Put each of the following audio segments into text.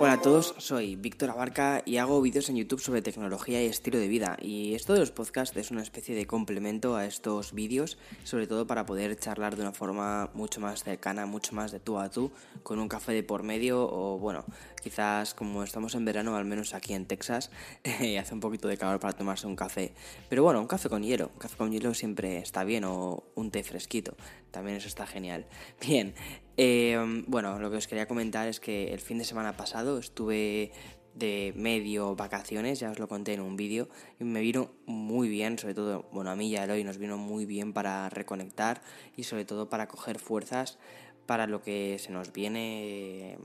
Hola a todos, soy Víctor Abarca y hago vídeos en YouTube sobre tecnología y estilo de vida. Y esto de los podcasts es una especie de complemento a estos vídeos, sobre todo para poder charlar de una forma mucho más cercana, mucho más de tú a tú, con un café de por medio o bueno, quizás como estamos en verano, al menos aquí en Texas, hace un poquito de calor para tomarse un café. Pero bueno, un café con hielo, un café con hielo siempre está bien o un té fresquito, también eso está genial. Bien, eh, bueno, lo que os quería comentar es que el fin de semana pasado estuve de medio vacaciones, ya os lo conté en un vídeo, y me vino muy bien, sobre todo, bueno, a mí y a Eloy nos vino muy bien para reconectar y sobre todo para coger fuerzas para lo que se nos viene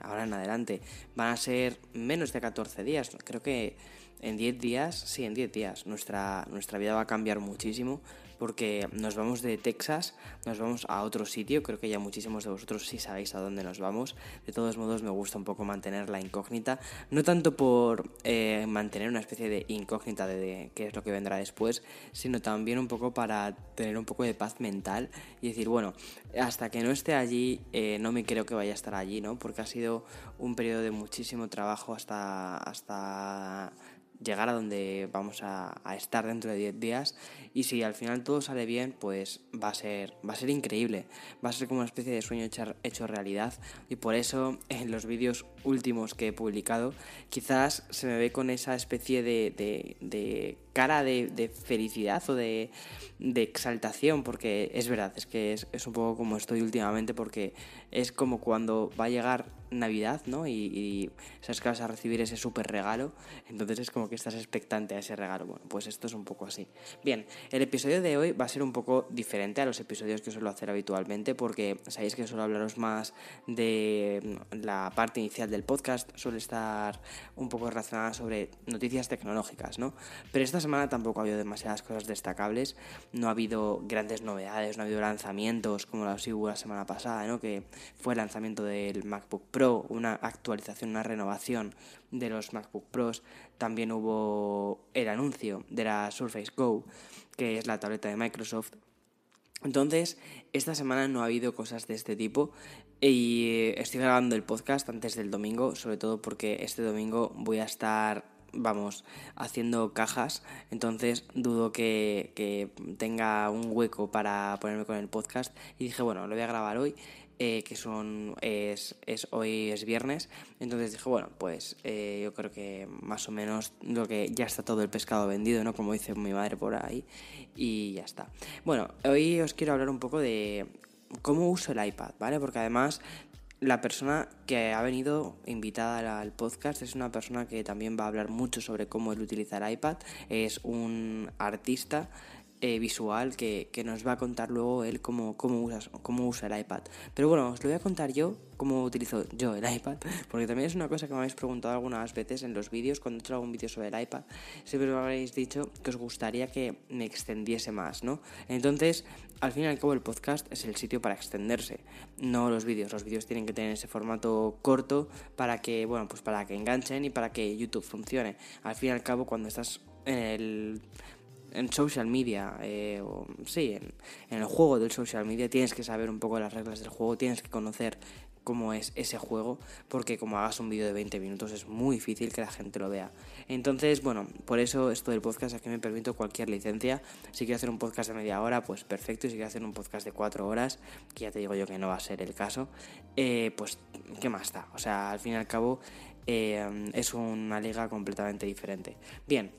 ahora en adelante. Van a ser menos de 14 días, creo que en 10 días, sí, en 10 días, nuestra, nuestra vida va a cambiar muchísimo porque nos vamos de Texas, nos vamos a otro sitio, creo que ya muchísimos de vosotros sí sabéis a dónde nos vamos, de todos modos me gusta un poco mantener la incógnita, no tanto por eh, mantener una especie de incógnita de, qué es lo que vendrá después, sino también un poco para tener un poco de paz mental y decir, bueno, hasta que no esté allí, eh, no me creo que vaya a estar allí, ¿no? Porque ha sido un periodo de muchísimo trabajo hasta, hasta llegar a donde vamos a, estar dentro de 10 días. Y si al final todo sale bien pues va a ser va a ser increíble. Va a ser como una especie de sueño hecho realidad. Y por eso en los vídeos últimos que he publicado quizás se me ve con esa especie de, de, cara de, felicidad o de, exaltación porque es verdad es que es, es un poco como estoy últimamente porque es como cuando va a llegar Navidad, ¿no? Y, sabes que vas a recibir ese súper regalo, entonces es como que estás expectante a ese regalo. Bueno, pues esto es un poco así. Bien, el episodio de hoy va a ser un poco diferente a los episodios que suelo hacer habitualmente, porque sabéis que suelo hablaros más de la parte inicial del podcast, suele estar un poco relacionada sobre noticias tecnológicas, ¿no? Pero esta semana tampoco ha habido demasiadas cosas destacables, no ha habido grandes novedades, no ha habido lanzamientos como la hubo la semana pasada, ¿no? Que fue el lanzamiento del MacBook Pro una actualización, una renovación de los MacBook Pros. También hubo el anuncio de la Surface Go, que es la tableta de Microsoft. Entonces, esta semana no ha habido cosas de este tipo y estoy grabando el podcast antes del domingo, sobre todo porque este domingo voy a estar vamos, haciendo cajas, entonces dudo que, que, tenga un hueco para ponerme con el podcast y dije, bueno, lo voy a grabar hoy eh, que son es, es, hoy es viernes. Entonces dije bueno pues eh, yo creo que más o menos lo que ya está todo el pescado vendido no como dice mi madre por ahí y ya está. Bueno hoy os quiero hablar un poco de cómo uso el iPad vale porque además la persona que ha venido invitada al podcast es una persona que también va a hablar mucho sobre cómo él utiliza el iPad. Es un artista eh, visual que, nos va a contar luego él cómo, cómo, usa, cómo usa el iPad. Pero bueno, os lo voy a contar yo cómo utilizo yo el iPad, porque también es una cosa que me habéis preguntado algunas veces en los vídeos, cuando he hecho algún vídeo sobre el iPad, siempre me habéis dicho que os gustaría que me extendiese más, ¿no? Entonces, al fin y al cabo el podcast es el sitio para extenderse, no los vídeos. Los vídeos tienen que tener ese formato corto para que, bueno, pues para que enganchen y para que YouTube funcione. Al fin y al cabo, cuando estás en el en social media, eh, o, sí, en, el juego del social media, tienes que saber un poco las reglas del juego, tienes que conocer cómo es ese juego, porque como hagas un vídeo de 20 minutos es muy difícil que la gente lo vea. Entonces, bueno, por eso esto del podcast aquí me permito cualquier licencia. Si quiero hacer un podcast de media hora, pues perfecto. Y si quiero hacer un podcast de 4 horas, que ya te digo yo que no va a ser el caso, eh, pues, ¿qué más da? O sea, al fin y al cabo, eh, es una liga completamente diferente. Bien,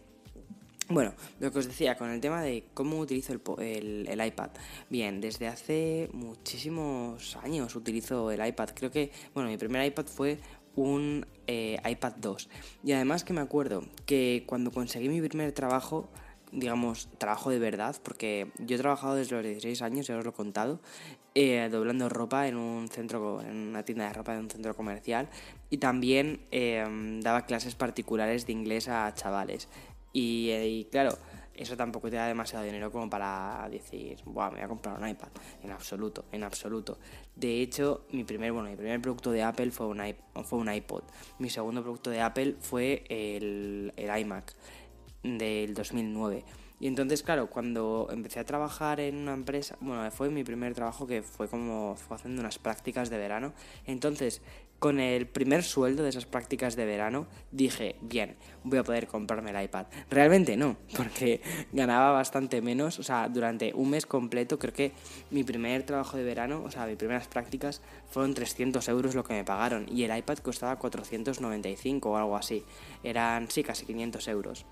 bueno, lo que os decía, con el tema de cómo utilizo el, el, iPad. Bien, desde hace muchísimos años utilizo el iPad. Creo que, bueno, mi primer iPad fue un eh, iPad 2. Y además que me acuerdo que cuando conseguí mi primer trabajo, digamos, trabajo de verdad, porque yo he trabajado desde los 16 años, ya os lo he contado, eh, doblando ropa en un centro, en una tienda de ropa de un centro comercial y también eh, daba clases particulares de inglés a chavales. Eh, y, claro, eso tampoco te da demasiado dinero como para decir, Buah, me voy a comprar un iPad. En absoluto, en absoluto. De hecho, mi primer, bueno, mi primer producto de Apple fue un, fue un iPod. Mi segundo producto de Apple fue el, el iMac del 2009. Y Y entonces, claro, cuando empecé a trabajar en una empresa, bueno, fue mi primer trabajo que fue como fue haciendo unas prácticas de verano. Entonces, con el primer sueldo de esas prácticas de verano, dije, bien, voy a poder comprarme el iPad. Realmente no, porque ganaba bastante menos, o sea, durante un mes completo, creo que mi primer trabajo de verano, o sea, mis primeras prácticas, fueron 300 euros lo que me pagaron, y el iPad costaba 495 o algo así. Eran, sí, casi 500 euros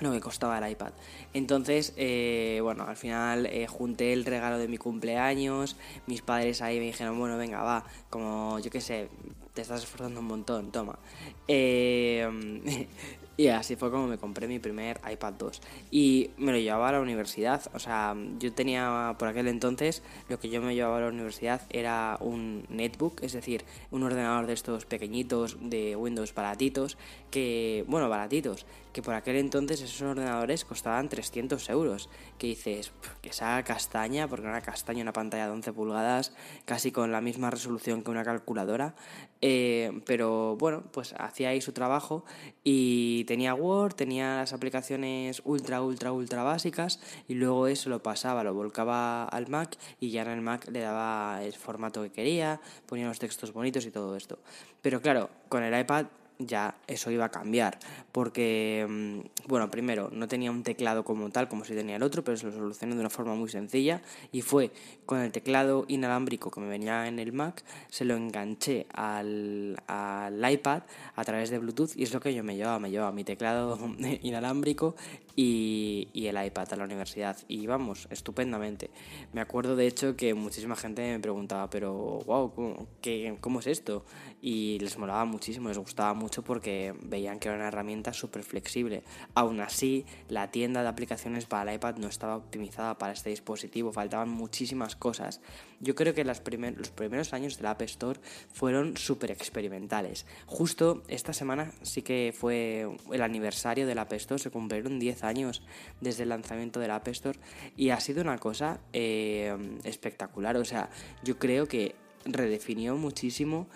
lo que costaba el iPad. Entonces, eh, bueno, al final eh, junté el regalo de mi cumpleaños, mis padres ahí me dijeron, bueno, venga, va, como yo qué sé, te estás esforzando un montón, toma. Eh, y así fue como me compré mi primer iPad 2. Y me lo llevaba a la universidad. O sea, yo tenía por aquel entonces, lo que yo me llevaba a la universidad era un netbook, es decir, un ordenador de estos pequeñitos de Windows baratitos, que, bueno, baratitos, que por aquel entonces esos ordenadores costaban 300 euros. Que dices, que esa castaña, porque una castaña, una pantalla de 11 pulgadas, casi con la misma resolución que una calculadora. Eh, pero bueno, pues hacía ahí su trabajo y tenía Word, tenía las aplicaciones ultra, ultra, ultra básicas y luego eso lo pasaba, lo volcaba al Mac y ya en el Mac le daba el formato que quería, ponía los textos bonitos y todo esto. Pero claro, con el iPad ya eso iba a cambiar. Porque, mm, bueno, primero, no tenía un teclado como tal, como si tenía el otro, pero se lo solucioné de una forma muy sencilla. Y fue con el teclado inalámbrico que me venía en el Mac, se lo enganché al, al iPad a través de Bluetooth y es lo que yo me llevaba. Me llevaba mi teclado inalámbrico y, y el iPad a la universidad. Y vamos, estupendamente. Me acuerdo de hecho que muchísima gente me preguntaba, pero wow, ¿cómo, qué, ¿cómo es esto? Y les molaba muchísimo, les gustaba mucho porque veían que era una herramienta súper flexible. Aún así, la tienda de aplicaciones para el iPad no estaba optimizada para este dispositivo, faltaban muchísimas cosas. Yo creo que los primeros años del App Store fueron súper experimentales. Justo esta semana sí que fue el aniversario del App Store, se cumplieron 10 años desde el lanzamiento del App Store y ha sido una cosa eh, espectacular. O sea, yo creo que redefinió muchísimo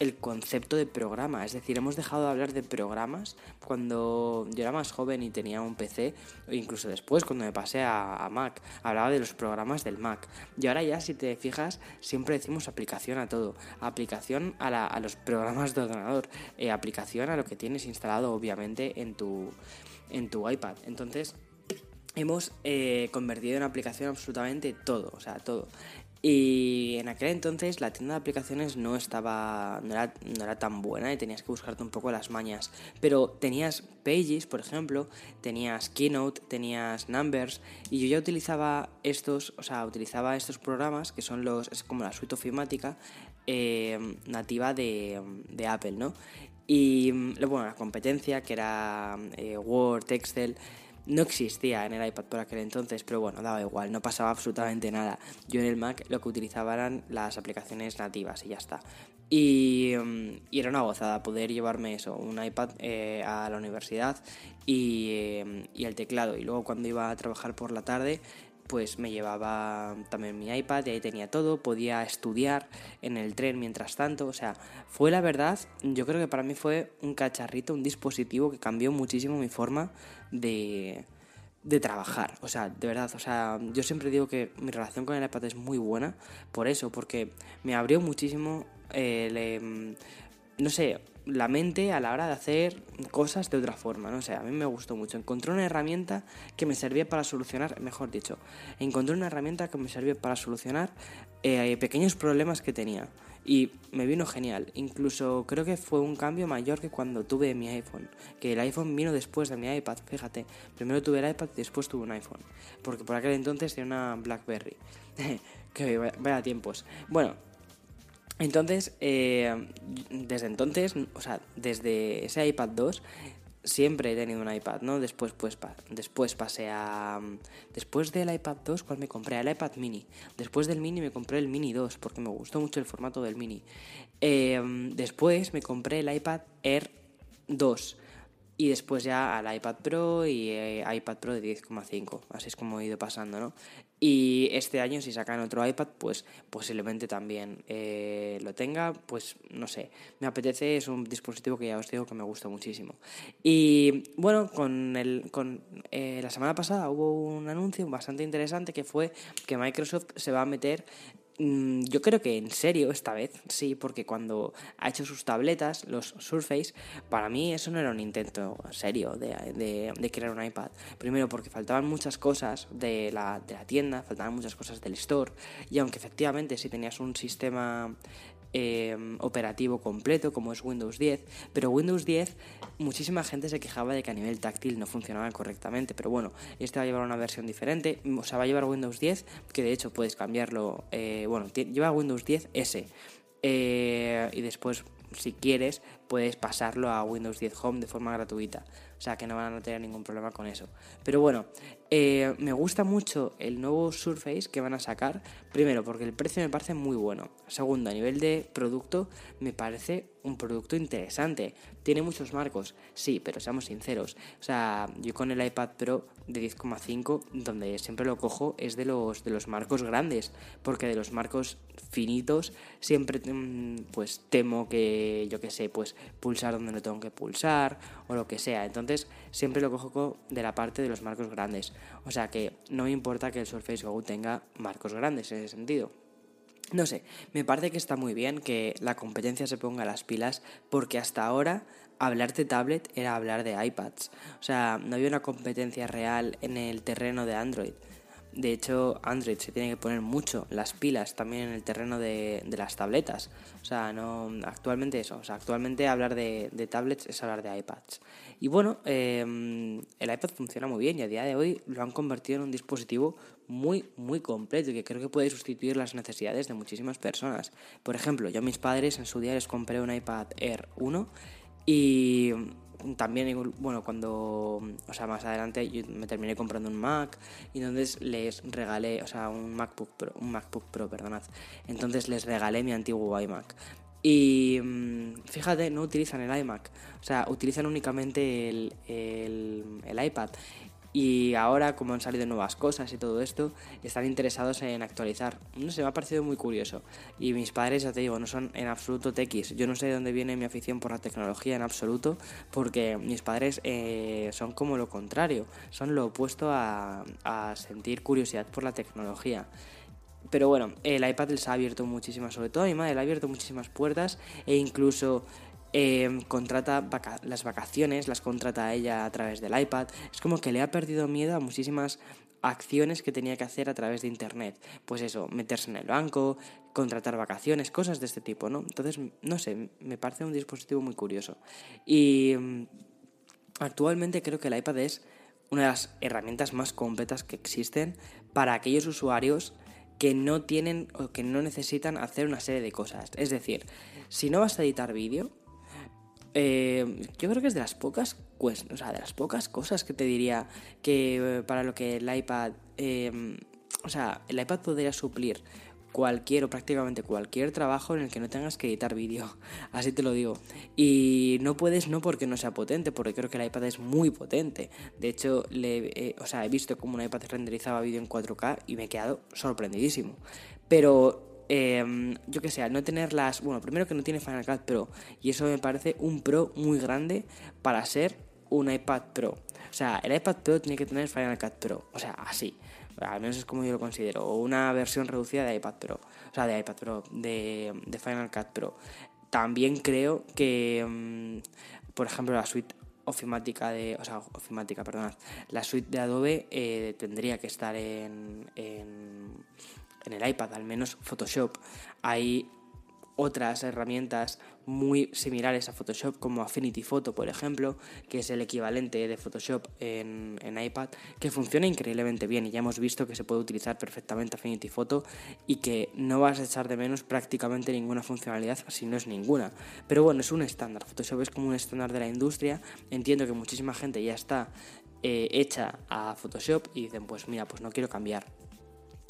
el concepto de programa. Es decir, hemos dejado de hablar de programas cuando yo era más joven y tenía un PC, o incluso después, cuando me pasé a, Mac, hablaba de los programas del Mac. Y ahora ya, si te fijas, siempre decimos aplicación a todo. Aplicación a, los programas de ordenador. Eh, aplicación a lo que tienes instalado, obviamente, en tu, en tu iPad. Entonces, hemos eh, convertido en aplicación absolutamente todo, o sea, todo. Y en aquel entonces la tienda de aplicaciones no estaba, no era, no era, tan buena y tenías que buscarte un poco las mañas. Pero tenías Pages, por ejemplo, tenías Keynote, tenías Numbers y yo ya utilizaba estos, o sea, utilizaba estos programas que son los, es como la suite ofimática eh, nativa de, de, Apple, ¿no? Y bueno, la competencia que era eh, Word, Excel no existía en el iPad por aquel entonces, pero bueno, daba igual, no pasaba absolutamente nada. Yo en el Mac lo que utilizaba eran las aplicaciones nativas y ya está. Y, mm, era una gozada poder llevarme eso, un iPad eh, a la universidad y, eh, y el teclado. Y luego cuando iba a trabajar por la tarde, pues me llevaba también mi iPad y ahí tenía todo, podía estudiar en el tren mientras tanto, o sea, fue la verdad, yo creo que para mí fue un cacharrito, un dispositivo que cambió muchísimo mi forma de, de trabajar, o sea, de verdad, o sea, yo siempre digo que mi relación con el iPad es muy buena, por eso, porque me abrió muchísimo, eh, no sé, la mente a la hora de hacer cosas de otra forma, no sé, a mí me gustó mucho. Encontré una herramienta que me servía para solucionar, mejor dicho, encontré una herramienta que me servía para solucionar eh, pequeños problemas que tenía. Y me vino genial. Incluso creo que fue un cambio mayor que cuando tuve mi iPhone. Que el iPhone vino después de mi iPad, fíjate. Primero tuve el iPad y después tuve un iPhone. Porque por aquel entonces tenía una Blackberry. que vaya tiempos. Bueno, entonces, eh, desde entonces, o sea, desde ese iPad 2, siempre he tenido un iPad, ¿no? Después, pues, después pasé a... Después del iPad 2, ¿cuál me compré? El iPad mini. Después del mini me compré el mini 2, porque me gustó mucho el formato del mini. Eh, después me compré el iPad Air 2. Y después ya al iPad Pro y eh, iPad Pro de 10,5. Así es como he ido pasando, ¿no? Y este año, si sacan otro iPad, pues posiblemente también eh, lo tenga. Pues no sé, me apetece, es un dispositivo que ya os digo que me gusta muchísimo. Y bueno, con, el, con eh, la semana pasada hubo un anuncio bastante interesante que fue que Microsoft se va a meter yo creo que en serio esta vez, sí, porque cuando ha hecho sus tabletas, los Surface, para mí eso no era un intento serio de, de, crear un iPad. Primero porque faltaban muchas cosas de la, de la tienda, faltaban muchas cosas del store, y aunque efectivamente si tenías un sistema Em, operativo completo como es Windows 10, pero Windows 10 muchísima gente se quejaba de que a nivel táctil no funcionaba correctamente, pero bueno, este va a llevar una versión diferente, o sea, va a llevar Windows 10, que de hecho puedes cambiarlo, eh, bueno, lleva Windows 10 S, eh, y después si quieres puedes pasarlo a Windows 10 Home de forma gratuita. O sea que no van a tener ningún problema con eso. Pero bueno, eh, me gusta mucho el nuevo Surface que van a sacar. Primero, porque el precio me parece muy bueno. Segundo, a nivel de producto, me parece un producto interesante. Tiene muchos marcos, sí, pero seamos sinceros. O sea, yo con el iPad Pro de 10,5, donde siempre lo cojo, es de los, de los marcos grandes. Porque de los marcos finitos, siempre mm, pues temo que, yo que sé, pues pulsar donde no tengo que pulsar o lo que sea. Entonces siempre lo cojo de la parte de los marcos grandes. O sea que no me importa que el Surface Go tenga marcos grandes en ese sentido. No sé, me parece que está muy bien que la competencia se ponga las pilas porque hasta ahora hablar de tablet era hablar de iPads. O sea, no había una competencia real en el terreno de Android. De hecho, Android se tiene que poner mucho las pilas también en el terreno de, las tabletas. O sea, no actualmente eso. O sea, actualmente hablar de, tablets es hablar de iPads. Y bueno, em, el iPad funciona muy bien y a día de hoy lo han convertido en un dispositivo muy, muy completo y que creo que puede sustituir las necesidades de muchísimas personas. Por ejemplo, yo a mis padres en su día les compré un iPad Air 1 y también, bueno, cuando, o sea, más adelante yo me terminé comprando un Mac y entonces les regalé, o sea, un MacBook Pro, un MacBook Pro, perdonad. Entonces les regalé mi antiguo iMac. Y mm, fíjate, no utilizan el iMac, o sea, utilizan únicamente el, el, el iPad. Y ahora, como han salido nuevas cosas y todo esto, están interesados en actualizar. No sé, me ha parecido muy curioso. Y mis padres, ya te digo, no son en absoluto techis. Yo no sé de dónde viene mi afición por la tecnología en absoluto, porque mis padres eh, son como lo contrario. Son lo opuesto a, a sentir curiosidad por la tecnología. Pero bueno, el iPad les ha abierto muchísimas, sobre todo a mi madre, le ha abierto muchísimas puertas e incluso Em, contrata las vacaciones, las contrata a ella a través del iPad. Es como que le ha perdido miedo a muchísimas acciones que tenía que hacer a través de Internet. Pues eso, meterse en el banco, contratar vacaciones, cosas de este tipo, ¿no? Entonces, no sé, me parece un dispositivo muy curioso. Y em, actualmente creo que el iPad es una de las herramientas más completas que existen para aquellos usuarios que no tienen o que no necesitan hacer una serie de cosas. Es decir, si no vas a editar vídeo, eh, yo creo que es de las pocas o sea, de las pocas cosas que te diría que eh, para lo que el iPad, em, o sea, el iPad podría suplir cualquier o prácticamente cualquier trabajo en el que no tengas que editar vídeo, así te lo digo. Y no puedes no porque no sea potente, porque creo que el iPad es muy potente. De hecho, le, o sea, he visto como un iPad renderizaba vídeo en 4K y me he quedado sorprendidísimo. Pero Em, yo que sé, no tener las... Bueno, primero que no tiene Final Cut Pro y eso me parece un pro muy grande para ser un iPad Pro. O sea, el iPad Pro tiene que tener Final Cut Pro, o sea, así. Al menos es como yo lo considero. O una versión reducida de iPad Pro. O sea, de iPad Pro, de, Final Cut Pro. También creo que, em, por ejemplo, la suite ofimática de, o sea, ofimática, perdonad, la suite de Adobe eh, tendría que estar en, en el iPad, al menos Photoshop. Hay otras herramientas muy similares a Photoshop como Affinity Photo, por ejemplo, que es el equivalente de Photoshop en, iPad, que funciona increíblemente bien y ya hemos visto que se puede utilizar perfectamente Affinity Photo y que no vas a echar de menos prácticamente ninguna funcionalidad si no es ninguna. Pero bueno, es un estándar, Photoshop es como un estándar de la industria, entiendo que muchísima gente ya está eh, hecha a Photoshop y dicen pues mira, pues no quiero cambiar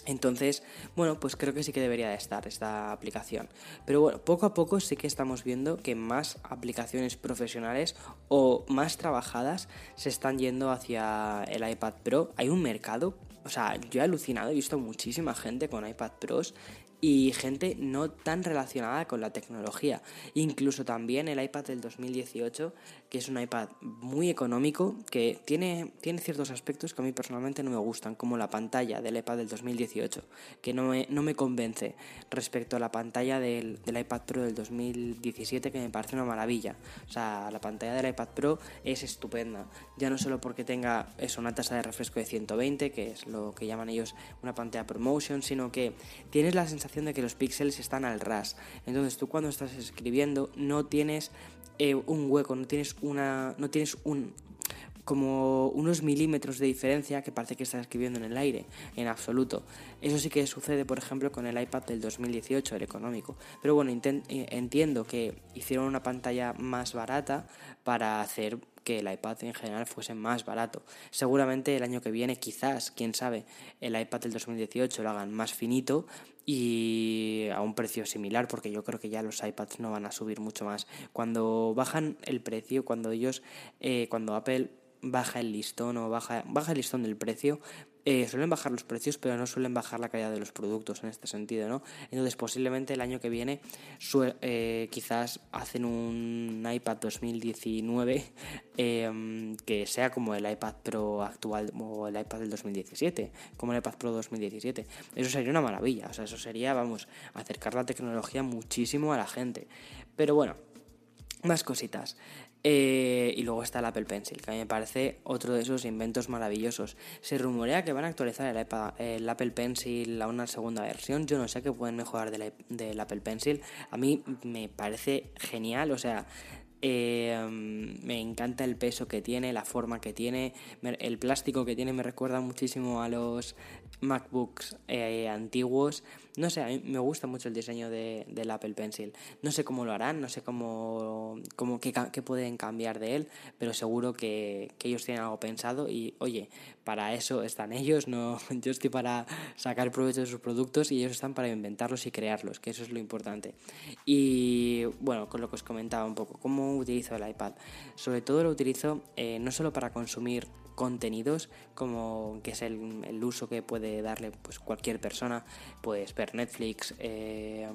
entonces, bueno, pues creo que sí que debería de estar esta aplicación. Pero bueno, poco a poco sí que estamos viendo que más aplicaciones profesionales o más trabajadas se están yendo hacia el iPad Pro. Hay un mercado o sea, yo he alucinado, he visto muchísima gente con iPad Pros y gente no tan relacionada con la tecnología. Incluso también el iPad del 2018, que es un iPad muy económico, que tiene, tiene ciertos aspectos que a mí personalmente no me gustan, como la pantalla del iPad del 2018, que no me, no me convence respecto a la pantalla del, del iPad Pro del 2017, que me parece una maravilla. O sea, la pantalla del iPad Pro es estupenda, ya no solo porque tenga eso, una tasa de refresco de 120, que es lo que llaman ellos una pantalla ProMotion, sino que tienes la sensación de que los píxeles están al ras. Entonces tú cuando estás escribiendo no tienes eh, un hueco, no tienes una, no tienes un como unos milímetros de diferencia que parece que estás escribiendo en el aire, en absoluto. Eso sí que sucede, por ejemplo, con el iPad del 2018, el económico. Pero bueno, eh, entiendo que hicieron una pantalla más barata para hacer que el iPad en general fuese más barato. Seguramente el año que viene, quizás, quién sabe, el iPad del 2018 lo hagan más finito y a un precio similar, porque yo creo que ya los iPads no van a subir mucho más. Cuando bajan el precio, cuando ellos, eh, cuando Apple baja el listón o baja, baja el listón del precio, eh, suelen bajar los precios, pero no suelen bajar la calidad de los productos en este sentido, ¿no? Entonces, posiblemente el año que viene, eh, quizás hacen un iPad 2019 em, que sea como el iPad Pro actual o el iPad del 2017, como el iPad Pro 2017. Eso sería una maravilla, o sea, eso sería, vamos, acercar la tecnología muchísimo a la gente. Pero bueno, más cositas. Eh, y luego está el Apple Pencil, que a mí me parece otro de esos inventos maravillosos. Se rumorea que van a actualizar el, Apple Pencil a una segunda versión. Yo no sé qué pueden mejorar del, Apple Pencil. A mí me parece genial, o sea, eh, me encanta el peso que tiene, la forma que tiene, el plástico que tiene me recuerda muchísimo a los MacBooks eh, antiguos. No sé, a mí me gusta mucho el diseño de, del Apple Pencil. No sé cómo lo harán, no sé cómo, cómo qué, pueden cambiar de él, pero seguro que, que, ellos tienen algo pensado y, oye, para eso están ellos, no yo estoy para sacar provecho de sus productos y ellos están para inventarlos y crearlos, que eso es lo importante. Y bueno, con lo que os comentaba un poco, ¿cómo utilizo el iPad? Sobre todo lo utilizo eh, no solo para consumir contenidos como que es el, el, uso que puede darle pues cualquier persona pues ver Netflix eh,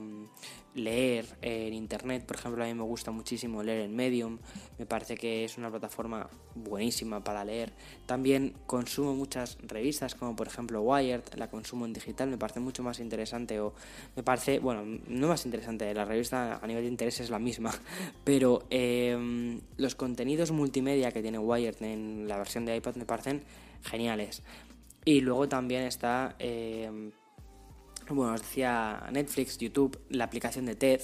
leer en internet. Por ejemplo a mí me gusta muchísimo leer en Medium. Me parece que es una plataforma buenísima para leer. También consumo muchas revistas como por ejemplo Wired la consumo en digital me parece mucho más interesante o me parece bueno no más interesante la revista a nivel de interés es la misma pero eh, los contenidos multimedia que tiene Wired en la versión de iPad me parecen geniales. Y luego también está, eh, bueno, os decía Netflix, YouTube, la aplicación de TED,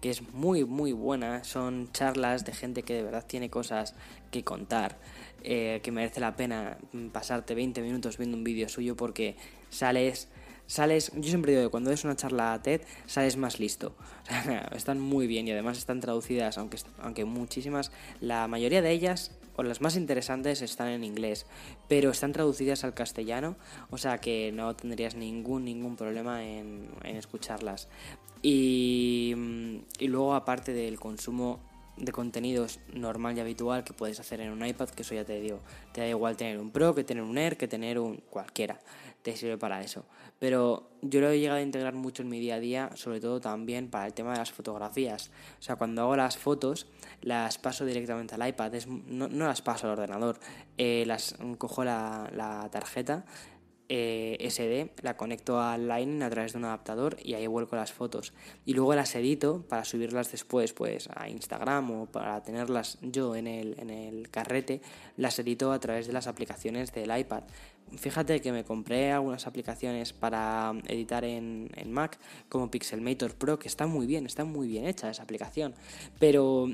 que es muy, muy buena. Son charlas de gente que de verdad tiene cosas que contar, eh, que merece la pena pasarte 20 minutos viendo un vídeo suyo porque sales sales, yo siempre digo que cuando es una charla TED sales más listo. están muy bien y además están traducidas, aunque, aunque muchísimas, la mayoría de ellas o las más interesantes están en inglés, pero están traducidas al castellano, o sea que no tendrías ningún, ningún problema en, escucharlas. Y, y luego aparte del consumo de contenidos normal y habitual que puedes hacer en un iPad, que eso ya te digo, te da igual tener un Pro que tener un Air, que tener un cualquiera, te sirve para eso. Pero yo lo he llegado a integrar mucho en mi día a día, sobre todo también para el tema de las fotografías. O sea, cuando hago las fotos, las paso directamente al iPad, no, las paso al ordenador, eh, las cojo la, la tarjeta eh, SD, la conecto al Lightning a través de un adaptador y ahí vuelco las fotos. Y luego las edito para subirlas después pues a Instagram o para tenerlas yo en el, en el carrete, las edito a través de las aplicaciones del iPad. Fíjate que me compré algunas aplicaciones para editar en, Mac, como Pixelmator Pro, que está muy bien, está muy bien hecha esa aplicación. Pero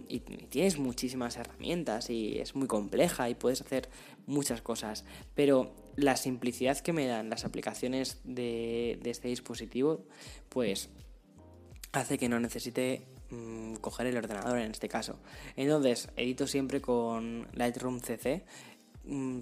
tienes muchísimas herramientas y es muy compleja y puedes hacer muchas cosas. Pero la simplicidad que me dan las aplicaciones de, este dispositivo, pues hace que no necesite mmm, coger el ordenador en este caso. Entonces, edito siempre con Lightroom CC Mm,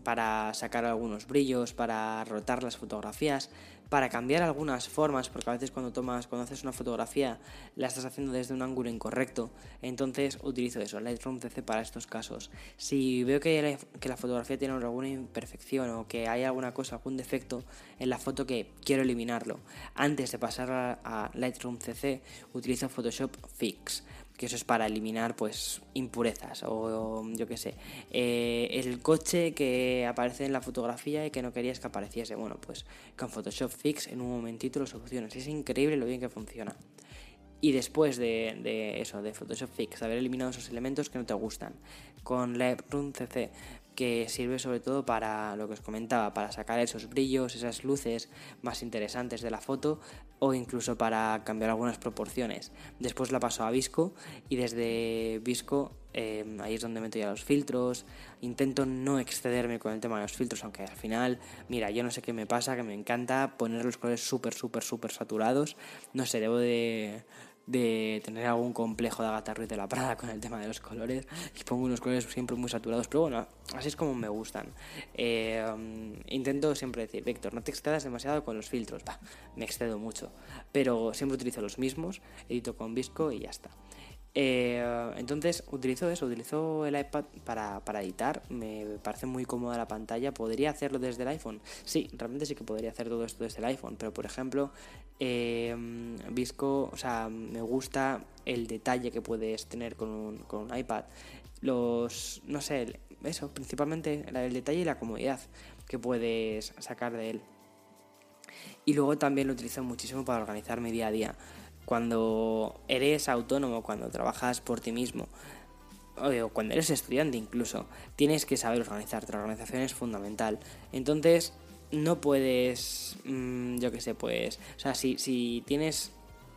para sacar algunos brillos, para rotar las fotografías, para cambiar algunas formas, porque a veces cuando tomas, cuando haces una fotografía, la estás haciendo desde un ángulo incorrecto. Entonces utilizo eso, Lightroom CC para estos casos. Si veo que la, que la fotografía tiene alguna imperfección o que hay alguna cosa, algún defecto en la foto que quiero eliminarlo, antes de pasar a, a Lightroom CC, utilizo Photoshop Fix que eso es para eliminar pues impurezas o, yo qué sé. Eh, el coche que aparece en la fotografía y que no querías que apareciese. Bueno pues con Photoshop Fix en un momentito lo solucionas. Es increíble lo bien que funciona. Y después de, de, eso, de Photoshop Fix, haber eliminado esos elementos que no te gustan, con Lightroom CC, que sirve sobre todo para lo que os comentaba, para sacar esos brillos, esas luces más interesantes de la foto o incluso para cambiar algunas proporciones. Después la paso a Visco y desde Visco eh, ahí es donde meto ya los filtros. Intento no excederme con el tema de los filtros, aunque al final, mira, yo no sé qué me pasa, que me encanta poner los colores súper, súper, súper saturados. No sé, debo de de tener algún complejo de Agatha Ruiz de la Prada con el tema de los colores y pongo unos colores siempre muy saturados, pero bueno, así es como me gustan. Eh, intento siempre decir, Víctor, no te excedas demasiado con los filtros, me excedo mucho, pero siempre utilizo los mismos, edito con Visco y ya está. Eh, entonces utilizo eso, utilizo el iPad para, para, editar, me parece muy cómoda la pantalla, ¿podría hacerlo desde el iPhone? Sí, realmente sí que podría hacer todo esto desde el iPhone, pero por ejemplo, eh, Visco, o sea, me gusta el detalle que puedes tener con un, con un iPad, los, no sé, eso, principalmente el detalle y la comodidad que puedes sacar de él. Y luego también lo utilizo muchísimo para organizar mi día a día cuando eres autónomo, cuando trabajas por ti mismo, o cuando eres estudiante incluso, tienes que saber organizarte. La organización es fundamental. Entonces, no puedes, mm, yo qué sé, pues, o sea, si, si tienes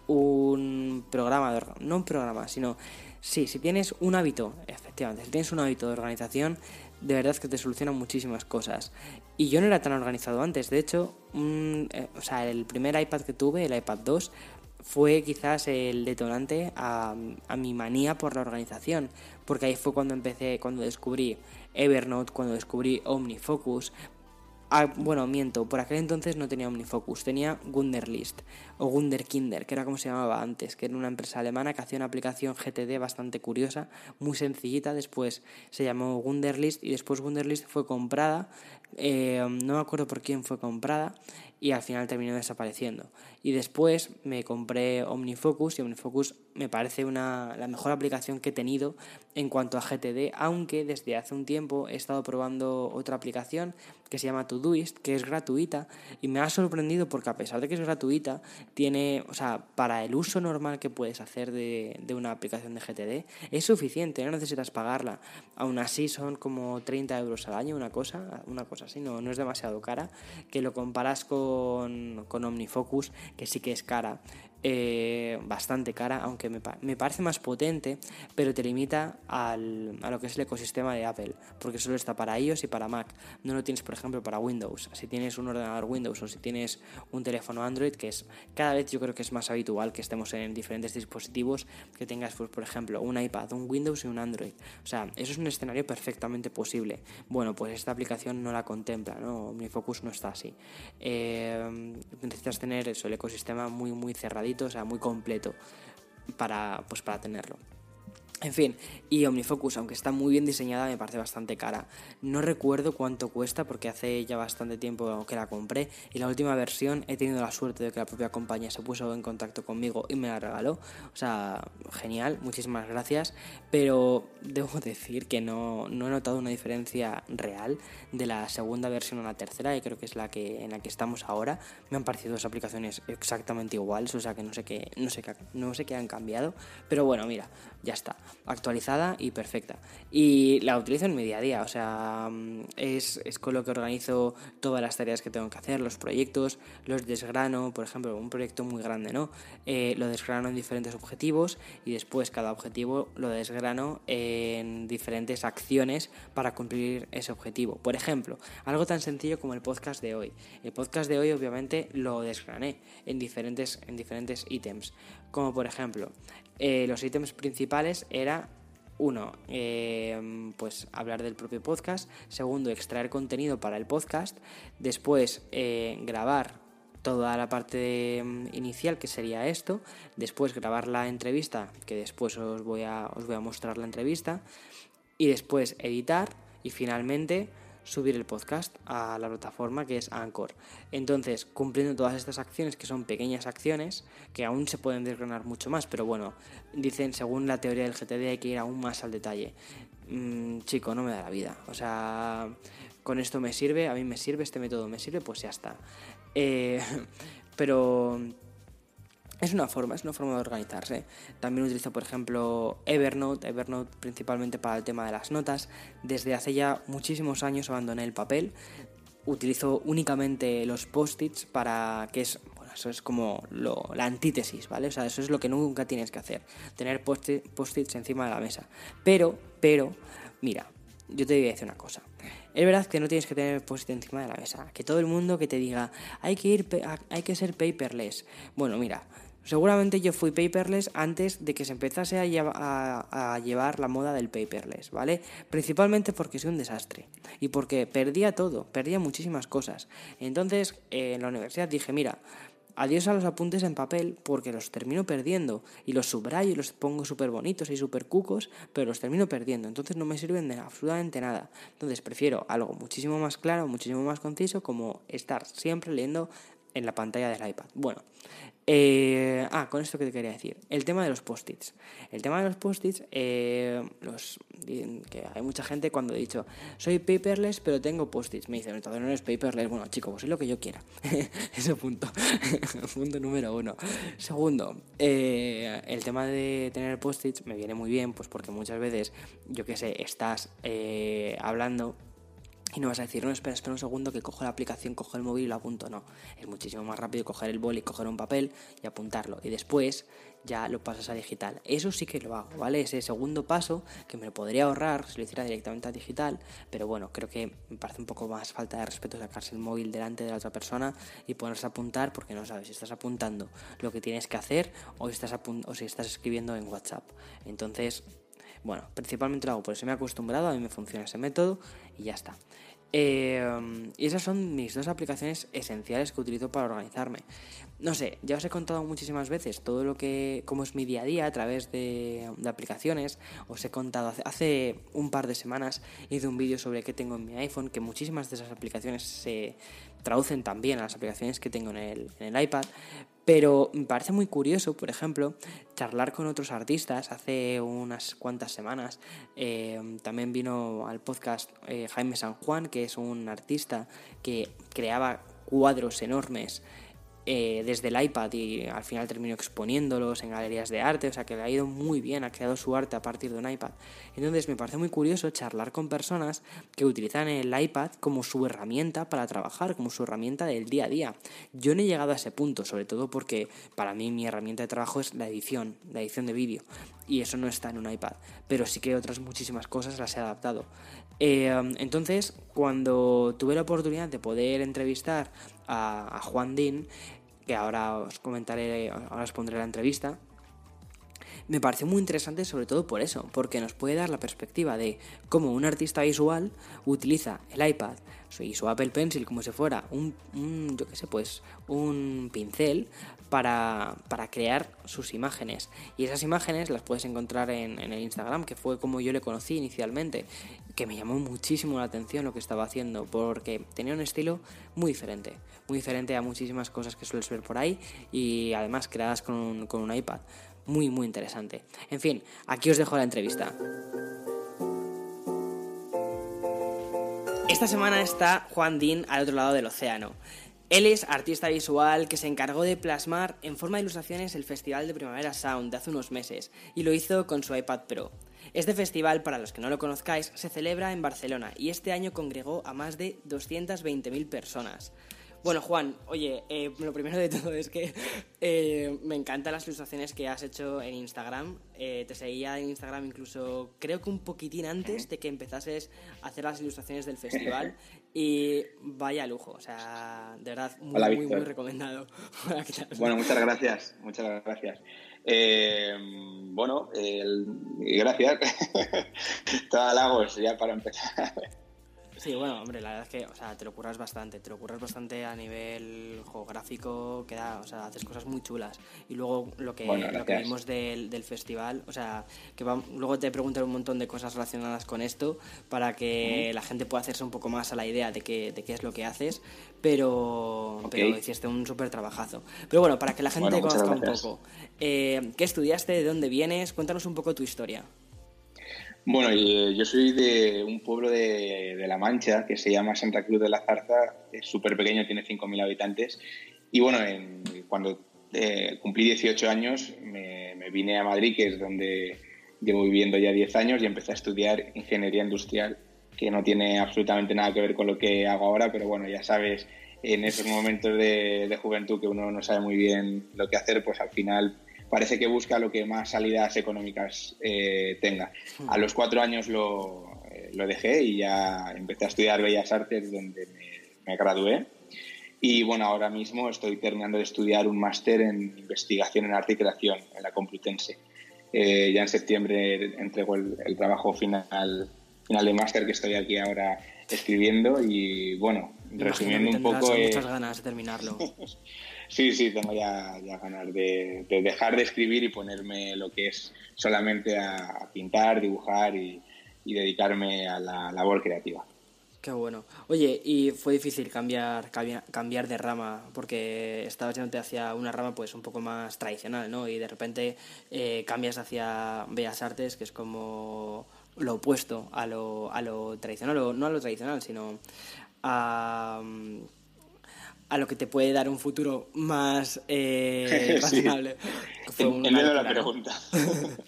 un programa, de, no un programa, sino, sí, si tienes un hábito, efectivamente, si tienes un hábito de organización, de verdad que te soluciona muchísimas cosas. Y yo no era tan organizado antes, de hecho, eh, o sea, el primer iPad que tuve, el iPad 2, fue quizás el detonante a, mi manía por la organización, porque ahí fue cuando empecé, cuando descubrí Evernote, cuando descubrí OmniFocus. Ah, bueno, miento, por aquel entonces no tenía OmniFocus, tenía Wunderlist o Wunderkinder, que era como se llamaba antes, que era una empresa alemana que hacía una aplicación GTD bastante curiosa, muy sencillita, después se llamó Wunderlist y después Wunderlist fue comprada, eh, no me acuerdo por quién fue comprada, y al final terminó desapareciendo. Y después me compré OmniFocus y OmniFocus me parece una, la mejor aplicación que he tenido en cuanto a GTD, aunque desde hace un tiempo he estado probando otra aplicación que se llama Todoist, que es gratuita y me ha sorprendido porque a pesar de que es gratuita, tiene, o sea, para el uso normal que puedes hacer de, de una aplicación de GTD, es suficiente, no necesitas pagarla. Aún así son como 30 euros al año, una cosa, una cosa así, no, no es demasiado cara, que lo comparas con con, OmniFocus, que sí que es cara, eh, bastante cara, aunque me, parece más potente, pero te limita a lo que es el ecosistema de Apple, porque solo está para iOS y para Mac. No lo tienes, por ejemplo, para Windows. Si tienes un ordenador Windows o si tienes un teléfono Android, que es cada vez yo creo que es más habitual que estemos en diferentes dispositivos, que tengas, pues, por ejemplo, un iPad, un Windows y un Android. O sea, eso es un escenario perfectamente posible. Bueno, pues esta aplicación no la contempla, ¿no? Mi Focus no está así. Eh, necesitas tener eso, el ecosistema muy, muy cerradito o sea, muy completo para, pues, para tenerlo. En fin, y OmniFocus, aunque está muy bien diseñada, me parece bastante cara. No recuerdo cuánto cuesta porque hace ya bastante tiempo que la compré y la última versión he tenido la suerte de que la propia compañía se puso en contacto conmigo y me la regaló. O sea, genial, muchísimas gracias. Pero debo decir que no, no he notado una diferencia real de la segunda versión a la tercera y creo que es la que en la que estamos ahora. Me han parecido dos aplicaciones exactamente iguales, o sea que no sé qué, no sé qué, no sé qué han cambiado. Pero bueno, mira, ya está actualizada y perfecta. Y la utilizo en mi día a día, o sea, mm, es, con lo que organizo todas las tareas que tengo que hacer, los proyectos, los desgrano, por ejemplo, un proyecto muy grande, ¿no? Eh, lo desgrano en diferentes objetivos y después cada objetivo lo desgrano en diferentes acciones para cumplir ese objetivo. Por ejemplo, algo tan sencillo como el podcast de hoy. El podcast de hoy obviamente lo desgrané en diferentes, en diferentes ítems, como por ejemplo, eh, los ítems principales era uno, eh, pues hablar del propio podcast. Segundo, extraer contenido para el podcast. Después, eh, grabar toda la parte inicial que sería esto, después grabar la entrevista, que después os voy a, os voy a mostrar la entrevista, y después editar y finalmente subir el podcast a la plataforma que es Anchor. Entonces, cumpliendo todas estas acciones, que son pequeñas acciones, que aún se pueden desgranar mucho más, pero bueno, dicen, según la teoría del GTD, hay que ir aún más al detalle. Mm, chico, no me da la vida. O sea, con esto me sirve, a mí me sirve, este método me sirve, pues ya está. Eh, pero es una forma, es una forma de organizarse. También utilizo, por ejemplo, Evernote, Evernote principalmente para el tema de las notas. Desde hace ya muchísimos años abandoné el papel. Utilizo únicamente los post-its para que es bueno, eso es como la antítesis, ¿vale? O sea, eso es lo que nunca tienes que hacer, tener post-its encima de la mesa. Pero, pero, mira, yo te voy a decir una cosa. Es verdad que no tienes que tener post encima de la mesa. Que todo el mundo que te diga, hay que ir, hay que ser paperless. Bueno, mira, Seguramente yo fui paperless antes de que se empezase a, llevar la moda del paperless, ¿vale? Principalmente porque soy un desastre y porque perdía todo, perdía muchísimas cosas. Entonces en la universidad dije, mira, adiós a los apuntes en papel porque los termino perdiendo y los subrayo y los pongo súper bonitos y súper cucos, pero los termino perdiendo. Entonces no me sirven de absolutamente nada. Entonces prefiero algo muchísimo más claro, muchísimo más conciso, como estar siempre leyendo en la pantalla del iPad. Bueno, eh, ah, con esto que te quería decir. El tema de los post-its. El tema de los post-its, eh, que hay mucha gente cuando he dicho, soy paperless, pero tengo post-its. Me dicen, entonces no eres paperless. Bueno, chico, pues soy lo que yo quiera. Ese punto. punto número uno. Segundo, eh, el tema de tener post-its me viene muy bien, pues porque muchas veces, yo qué sé, estás hablando y no vas a decir, no, espera, espera un segundo que cojo la aplicación, cojo el móvil y lo apunto. No, es muchísimo más rápido coger el boli, coger un papel y apuntarlo. Y después ya lo pasas a digital. Eso sí que lo hago, ¿vale? Ese segundo paso que me lo podría ahorrar si lo hiciera directamente a digital. Pero bueno, creo que me parece un poco más falta de respeto sacarse el móvil delante de la otra persona y ponerse a apuntar porque no sabes si estás apuntando lo que tienes que hacer estás, o si estás escribiendo en WhatsApp. Entonces, bueno, principalmente lo hago por eso me he acostumbrado, a mí me funciona ese método y ya está. Eh, y esas son mis dos aplicaciones esenciales que utilizo para organizarme. No sé, ya os he contado muchísimas veces todo lo que, cómo es mi día a día a través de, aplicaciones. Os he contado hace, un par de semanas hice un vídeo sobre qué tengo en mi iPhone, que muchísimas de esas aplicaciones se traducen también a las aplicaciones que tengo en el iPad. Pero me parece muy curioso, por ejemplo, charlar con otros artistas. Hace unas cuantas semanas eh, también vino al podcast eh, Jaime San Juan, que es un artista que creaba cuadros enormes eh, desde el iPad y al final terminó exponiéndolos en galerías de arte, o sea que le ha ido muy bien, ha creado su arte a partir de un iPad. Entonces me parece muy curioso charlar con personas que utilizan el iPad como su herramienta para trabajar, como su herramienta del día a día. Yo no he llegado a ese punto, sobre todo porque para mí mi herramienta de trabajo es la edición, la edición de vídeo, y eso no está en un iPad, pero sí que otras muchísimas cosas las he adaptado. Eh, entonces, cuando tuve la oportunidad de poder entrevistar a, Juan Dean, que ahora os comentaré, ahora os pondré la entrevista, me pareció muy interesante sobre todo por eso, porque nos puede dar la perspectiva de cómo un artista visual utiliza el iPad y su Apple Pencil como si fuera un, yo qué sé, pues un pincel para, crear sus imágenes. Y esas imágenes las puedes encontrar en, en, el Instagram, que fue como yo le conocí inicialmente, que me llamó muchísimo la atención lo que estaba haciendo, porque tenía un estilo muy diferente, muy diferente a muchísimas cosas que sueles ver por ahí y además creadas con un, con un iPad. Muy, muy interesante. En fin, aquí os dejo la entrevista. Esta semana está Juan Dean al otro lado del océano. Él es artista visual que se encargó de plasmar en forma de ilustraciones el Festival de Primavera Sound de hace unos meses y lo hizo con su iPad Pro. Este festival, para los que no lo conozcáis, se celebra en Barcelona y este año congregó a más de 220.000 personas. Bueno, Juan, oye, eh, lo primero de todo es que eh, me encantan las ilustraciones que has hecho en Instagram. Eh, te seguía en Instagram incluso, creo que un poquitín antes de que empezases a hacer las ilustraciones del festival. Y vaya lujo, o sea, de verdad, muy, muy, muy recomendado. bueno, muchas gracias, muchas gracias. bueno, gracias. Todo halagos ya para empezar. Sí, bueno, hombre, la verdad es que, o sea, te lo curras bastante, te lo curras bastante a nivel geográfico, queda, o sea, haces cosas muy chulas. Y luego lo que, lo que vimos del, del, festival, o sea, que luego te preguntaré un montón de cosas relacionadas con esto para que la gente pueda hacerse un poco más a la idea de qué, de qué es lo que haces, pero, pero hiciste un súper trabajazo. Pero bueno, para que la gente conozca un poco, eh, ¿qué estudiaste? ¿De dónde vienes? Cuéntanos un poco tu historia. Bueno, eh, yo soy de un pueblo de, La Mancha que se llama Santa Cruz de la Zarza, es súper pequeño, tiene 5.000 habitantes. Y bueno, cuando eh, cumplí 18 años me, vine a Madrid, que es donde llevo viviendo ya 10 años, y empecé a estudiar ingeniería industrial, que no tiene absolutamente nada que ver con lo que hago ahora, pero bueno, ya sabes, en esos momentos de, de juventud que uno no sabe muy bien lo que hacer, pues al final parece que busca lo que más salidas económicas eh, tenga. Hmm. A los cuatro años lo, eh, lo, dejé y ya empecé a estudiar Bellas Artes, donde me, gradué. Y bueno, ahora mismo estoy terminando de estudiar un máster en investigación en arte y creación en la Complutense. Eh, ya en septiembre entrego el, trabajo final, final de máster que estoy aquí ahora escribiendo y bueno, resumiendo un poco... muchas ganas de terminarlo. Sí, sí, tengo ya, ya ganas de, dejar de escribir y ponerme lo que es solamente a, pintar, dibujar y, dedicarme a la labor creativa. Qué bueno. Oye, ¿y fue difícil cambiar, cambiar de rama? Porque estabas yéndote hacia una rama pues un poco más tradicional, ¿no? Y de repente eh, cambias hacia Bellas Artes, que es como lo opuesto a lo, a lo tradicional, o no a lo tradicional, sino a a lo que te puede dar un futuro más eh, fascinable. la pregunta.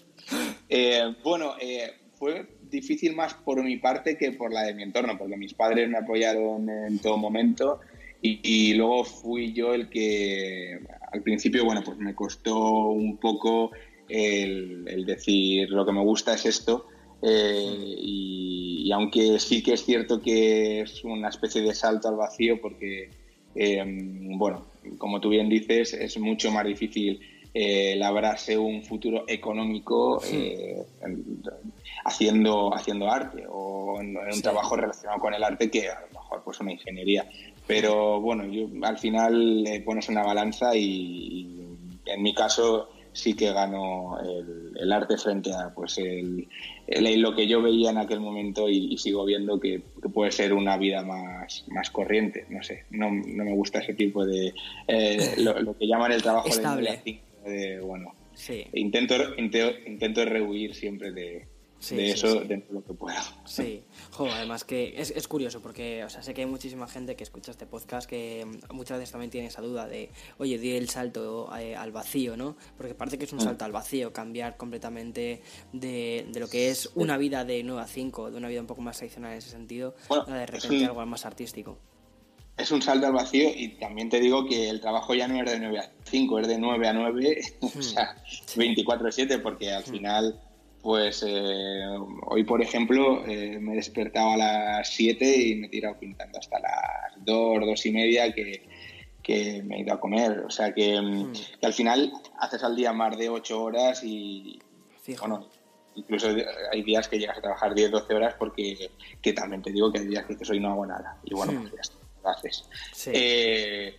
Eh, bueno, eh, fue difícil más por mi parte que por la de mi entorno, porque mis padres me apoyaron en todo momento y, luego fui yo el que al principio, bueno, pues me costó un poco el, decir lo que me gusta es esto. Y, aunque sí que es cierto que es una especie de salto al vacío porque eh, bueno, como tú bien dices, es mucho más difícil eh, labrarse un futuro económico eh, haciendo, haciendo arte o en, un trabajo relacionado con el arte que a lo mejor pues una ingeniería. Pero bueno, yo, al final le pones una balanza y en mi caso sí que ganó el, arte frente a pues el, lo que yo veía en aquel momento y, sigo viendo que, puede ser una vida más, más corriente. No sé, no, no me gusta ese tipo de. Eh, lo, que llaman el trabajo de, de, bueno. Intento, intento, intento rehuir siempre de, de eso dentro de lo que pueda. Sí, además que es, es, curioso porque, o sea, sé que hay muchísima gente que escucha este podcast que mm, muchas veces también tiene esa duda de, oye, di el salto eh, al vacío, ¿no? Porque parece que es un mm. salto al vacío, cambiar completamente de, de, lo que es una vida de 9 a 5, de una vida un poco más tradicional en ese sentido, a de repente algo más artístico. Es un salto al vacío y también te digo que el trabajo ya no es de 9 a 5, es de 9 a 9, o sea, 24 a 7, porque al final pues eh, hoy, por ejemplo, eh, me he despertado a las 7 y me he tirado pintando hasta las 2, 2 y media que, me he ido a comer. O sea que, mm, hmm. al final haces al día más de 8 horas y, bueno, incluso hay días que llegas a trabajar 10, 12 horas porque que también te digo que hay días que dices hoy no hago nada. Y bueno, hmm. pues ya lo haces. Eh,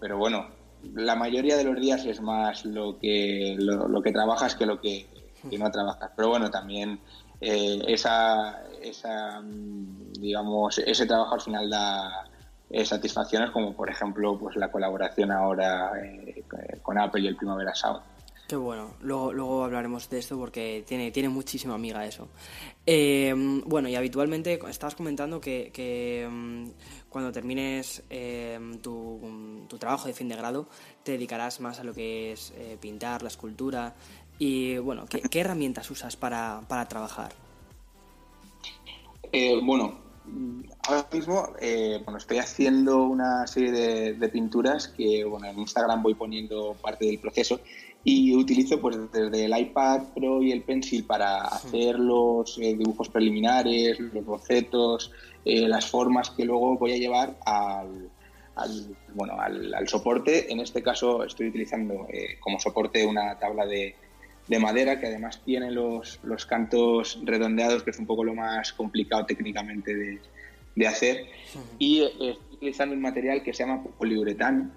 pero bueno, la mayoría de los días es más lo que, lo que trabajas que lo que y no trabajas. Pero bueno, también eh, esa, esa, mm, digamos, ese trabajo al final da eh, satisfacciones como por ejemplo pues la colaboración ahora eh, con Apple y el Primavera Sound. Qué bueno, luego, luego hablaremos de esto porque tiene, tiene muchísima amiga eso. bueno, y habitualmente estabas comentando que, que mm, cuando termines tu, tu, trabajo de fin de grado te dedicarás más a lo que es pintar, la escultura. Y bueno, ¿qué, herramientas usas para, trabajar? Eh, bueno, ahora mismo eh, bueno, estoy haciendo una serie de, pinturas que bueno, en Instagram voy poniendo parte del proceso y utilizo pues desde el iPad Pro y el Pencil para hacer los eh, dibujos preliminares, los bocetos, las formas que luego voy a llevar al, bueno, al, soporte. En este caso estoy utilizando como soporte una tabla de, de madera que además tiene los, los cantos redondeados, que es un poco lo más complicado técnicamente de, de hacer. Y estoy utilizando un material que se llama poliuretano,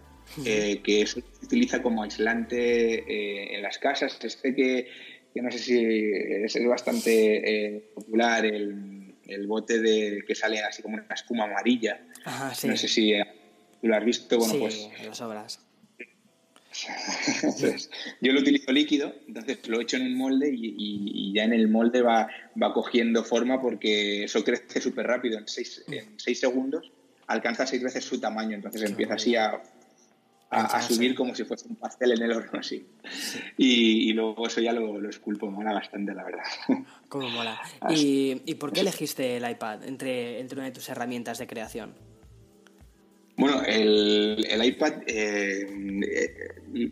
eh, que se utiliza como aislante eh, en las casas. Este que, que, no sé si es, bastante popular, el, el, bote de que sale así como una espuma amarilla. No sé si lo has visto. Bueno, sí, pues. las obras. yo lo utilizo líquido, entonces lo echo en un molde y, ya en el molde va, va, cogiendo forma porque eso crece súper rápido. En seis, en seis, segundos alcanza seis veces su tamaño, entonces empieza así a, a, subir como si fuese un pastel en el horno así. Y, luego eso ya lo, lo, esculpo, mola bastante, la verdad. ¿Cómo mola? ¿Y, ¿Y, por qué elegiste el iPad entre, entre una de tus herramientas de creación? Bueno, el, el iPad eh,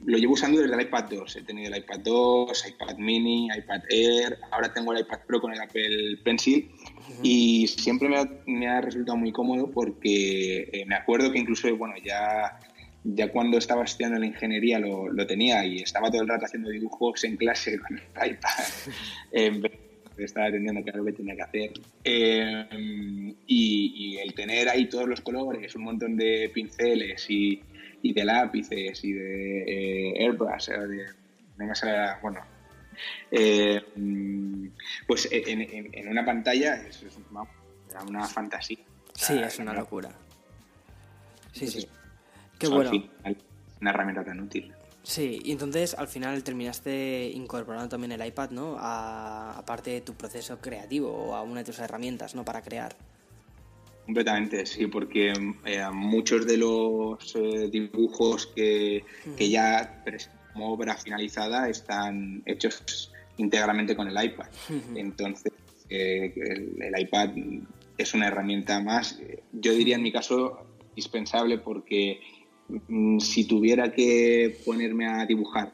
lo llevo usando desde el iPad 2. He tenido el iPad 2, iPad mini, iPad Air, ahora tengo el iPad Pro con el Apple Pencil y siempre me ha, me ha, resultado muy cómodo porque eh, me acuerdo que incluso, bueno, ya, ya cuando estaba estudiando la ingeniería lo, lo, tenía y estaba todo el rato haciendo dibujos en clase con el iPad. estaba atendiendo que era lo que tenía que hacer. Eh, y, el tener ahí todos los colores, un montón de pinceles y, y de lápices y de eh, airbrush, de, no sale, bueno, eh, pues en, en, una pantalla es, es una, una fantasía. Sí, es una locura. Sí, sí. Qué bueno. una herramienta tan útil. Sí, y entonces al final terminaste incorporando también el iPad, ¿no? aparte de tu proceso creativo o a una de tus herramientas, ¿no? Para crear. Completamente, sí, porque eh, muchos de los eh, dibujos que, que ya como obra finalizada están hechos íntegramente con el iPad. Entonces, eh, el, el, iPad es una herramienta más, yo diría en mi caso, indispensable porque si tuviera que ponerme a dibujar